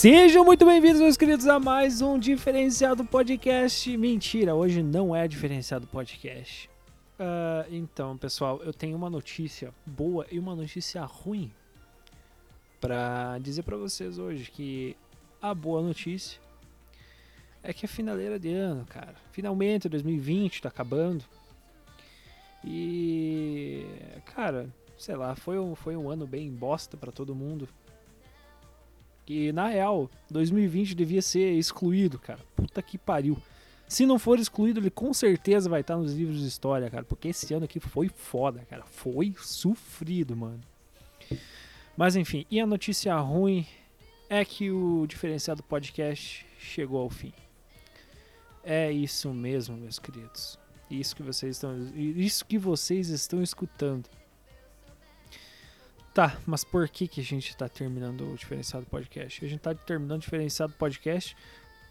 Sejam muito bem-vindos, meus queridos, a mais um diferenciado podcast. Mentira, hoje não é diferenciado podcast. Uh, então, pessoal, eu tenho uma notícia boa e uma notícia ruim para dizer para vocês hoje que a boa notícia é que é finaleira de ano, cara. Finalmente 2020 tá acabando. E cara, sei lá, foi um, foi um ano bem bosta para todo mundo. Que na real, 2020 devia ser excluído, cara. Puta que pariu. Se não for excluído, ele com certeza vai estar nos livros de história, cara. Porque esse ano aqui foi foda, cara. Foi sofrido, mano. Mas enfim, e a notícia ruim é que o diferenciado podcast chegou ao fim. É isso mesmo, meus queridos. Isso que vocês estão, isso que vocês estão escutando Tá, mas por que, que a gente tá terminando o diferenciado podcast? A gente tá terminando o diferenciado podcast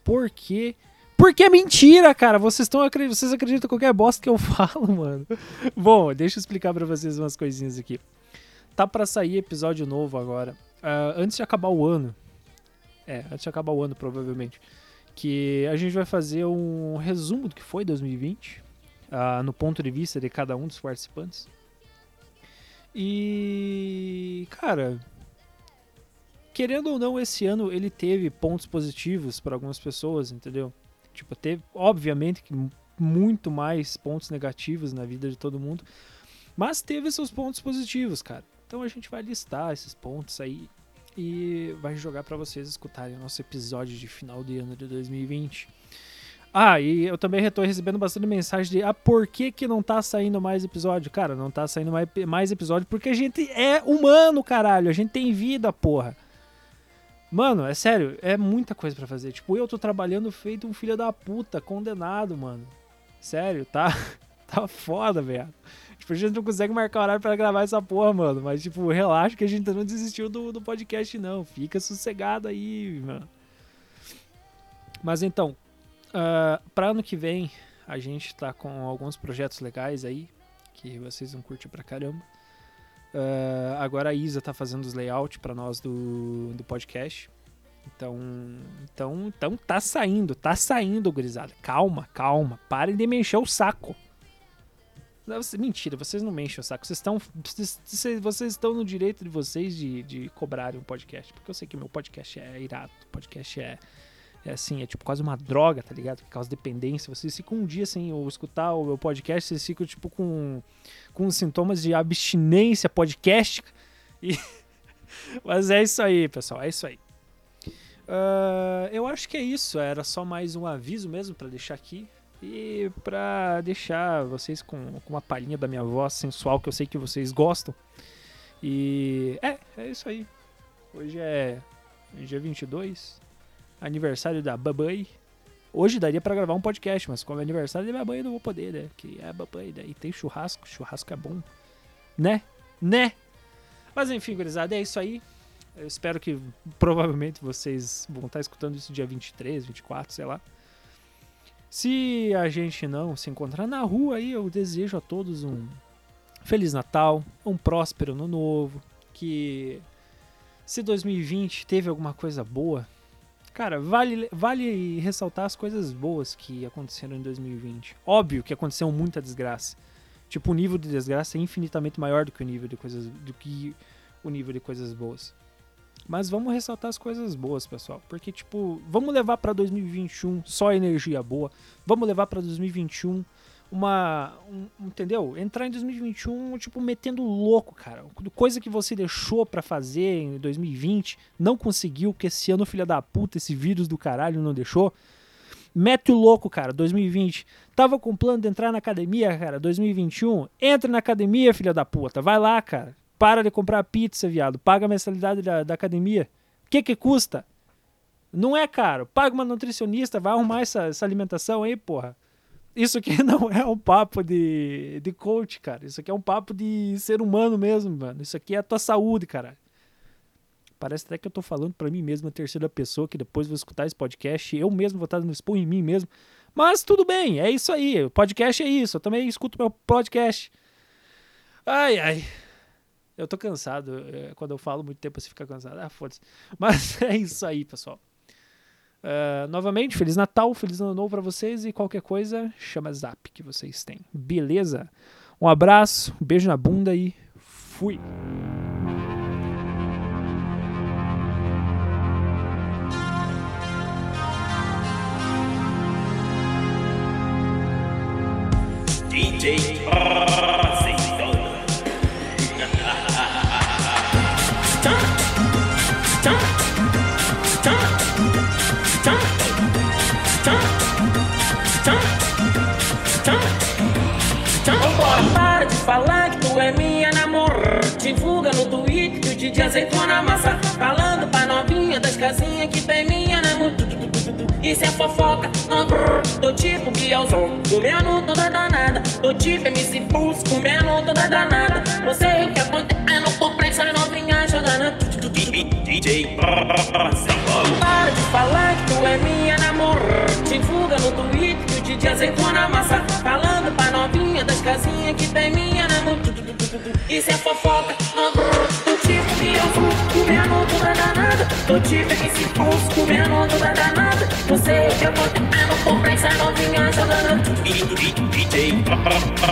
porque. Porque é mentira, cara! Vocês, estão acreditando, vocês acreditam em qualquer bosta que eu falo, mano. Bom, deixa eu explicar para vocês umas coisinhas aqui. Tá para sair episódio novo agora. Uh, antes de acabar o ano. É, antes de acabar o ano, provavelmente. Que a gente vai fazer um resumo do que foi 2020. Uh, ah, no ponto de vista de cada um dos participantes. E, cara, querendo ou não, esse ano ele teve pontos positivos para algumas pessoas, entendeu? Tipo, teve, obviamente, que muito mais pontos negativos na vida de todo mundo, mas teve seus pontos positivos, cara. Então a gente vai listar esses pontos aí e vai jogar para vocês escutarem o nosso episódio de final de ano de 2020. Ah, e eu também estou recebendo bastante mensagem de ah, por que, que não tá saindo mais episódio? Cara, não tá saindo mais, mais episódio porque a gente é humano, caralho. A gente tem vida, porra. Mano, é sério, é muita coisa para fazer. Tipo, eu tô trabalhando feito um filho da puta, condenado, mano. Sério, tá, tá foda, velho. Tipo, a gente não consegue marcar horário para gravar essa porra, mano. Mas, tipo, relaxa que a gente não desistiu do, do podcast, não. Fica sossegado aí, mano. Mas então, Uh, ah, para ano que vem, a gente tá com alguns projetos legais aí, que vocês vão curtir pra caramba. Uh, agora a Isa tá fazendo os layouts para nós do, do podcast. Então, então, então tá saindo, tá saindo, gurizada. Calma, calma. Parem de me encher o saco. Mentira, vocês não me enchem o saco. Vocês estão, vocês, estão no direito de vocês de, de cobrarem um podcast. Porque eu sei que meu podcast é irado. Podcast é, é assim, é tipo quase uma droga, tá ligado? Por causa dependência. Vocês ficam um dia sem ou escutar o meu podcast, vocês ficam tipo com, com sintomas de abstinência podcast. E... Mas é isso aí, pessoal, é isso aí. Uh, eu acho que é isso. Era só mais um aviso mesmo para deixar aqui. E para deixar vocês com, com uma palhinha da minha voz sensual, que eu sei que vocês gostam. E é, é isso aí. Hoje é dia 22 aniversário da Babai. Hoje daria para gravar um podcast, mas como é aniversário da Babai eu não vou poder, né? Que é Babai, né? E tem churrasco, churrasco é bom. Né? Né? Mas enfim, gurizada, é isso aí. Eu espero que provavelmente vocês vão estar escutando isso dia 23, 24, sei lá. Se a gente não se encontrar na rua aí, eu desejo a todos um Feliz Natal, um próspero ano novo, que se 2020 teve alguma coisa boa, Cara, vale, vale ressaltar as coisas boas que aconteceram em 2020. Óbvio que aconteceu muita desgraça. Tipo, o nível de desgraça é infinitamente maior do que o nível de coisas do que o nível de coisas boas. Mas vamos ressaltar as coisas boas, pessoal, porque tipo, vamos levar para 2021 só energia boa. Vamos levar para 2021 uma. Um, entendeu? Entrar em 2021, tipo, metendo louco, cara. Coisa que você deixou para fazer em 2020, não conseguiu, porque esse ano, filha da puta, esse vírus do caralho não deixou. Mete o louco, cara, 2020. Tava com plano de entrar na academia, cara, 2021. Entra na academia, filha da puta. Vai lá, cara. Para de comprar pizza, viado. Paga a mensalidade da, da academia. O que que custa? Não é caro. Paga uma nutricionista, vai arrumar essa, essa alimentação aí, porra isso aqui não é um papo de, de coach, cara. Isso aqui é um papo de ser humano mesmo, mano. Isso aqui é a tua saúde, cara. Parece até que eu tô falando para mim mesmo, a terceira pessoa, que depois vou escutar esse podcast. Eu mesmo vou estar no expor em mim mesmo. Mas tudo bem, é isso aí. O podcast é isso. Eu também escuto meu podcast. Ai, ai. Eu tô cansado. é, Quando eu falo muito tempo, você fica cansado. Ah, foda-se. Mas é isso aí, pessoal. Ah, novamente, Feliz Natal, Feliz Ano Novo pra vocês e qualquer coisa, chama Zap que vocês têm. Beleza? Um abraço, um beijo na bunda e fui. DJ Vambora, para de falar que tu é minha namorada. Divulga no Twitter que o DJ azeitona massa. Falando pra novinha das casinhas que tem minha namorada. Isso é fofoca, não brrr. Do tipo eu sou comendo toda danada. Do tipo MC Pulse comendo toda danada. Não sei o que acontecendo com prensa novinha jogando. DJ. Para de falar que tu é minha. Divulga no Twitter que o DJ azeitona massa. Falando pra novinha das casinhas que tem minha namorada. Isso é fofoca, não. Do tipo que eu sou comendo toda danada. Do tipo que se pulso comendo toda danada. Não sei o que acontecendo com prensa novinha jogando. DJ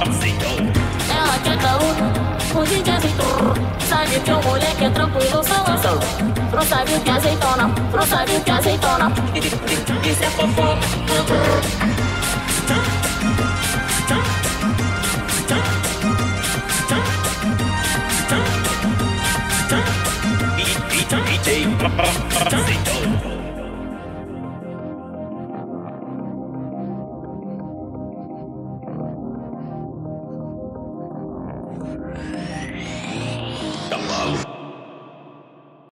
Azeitona. Ela quer caô, o DJ azeitou Sabe que o moleque é tranquilo, Pro sabe o que azeitona, pro sabe o que azeitona. Isso é fofoca,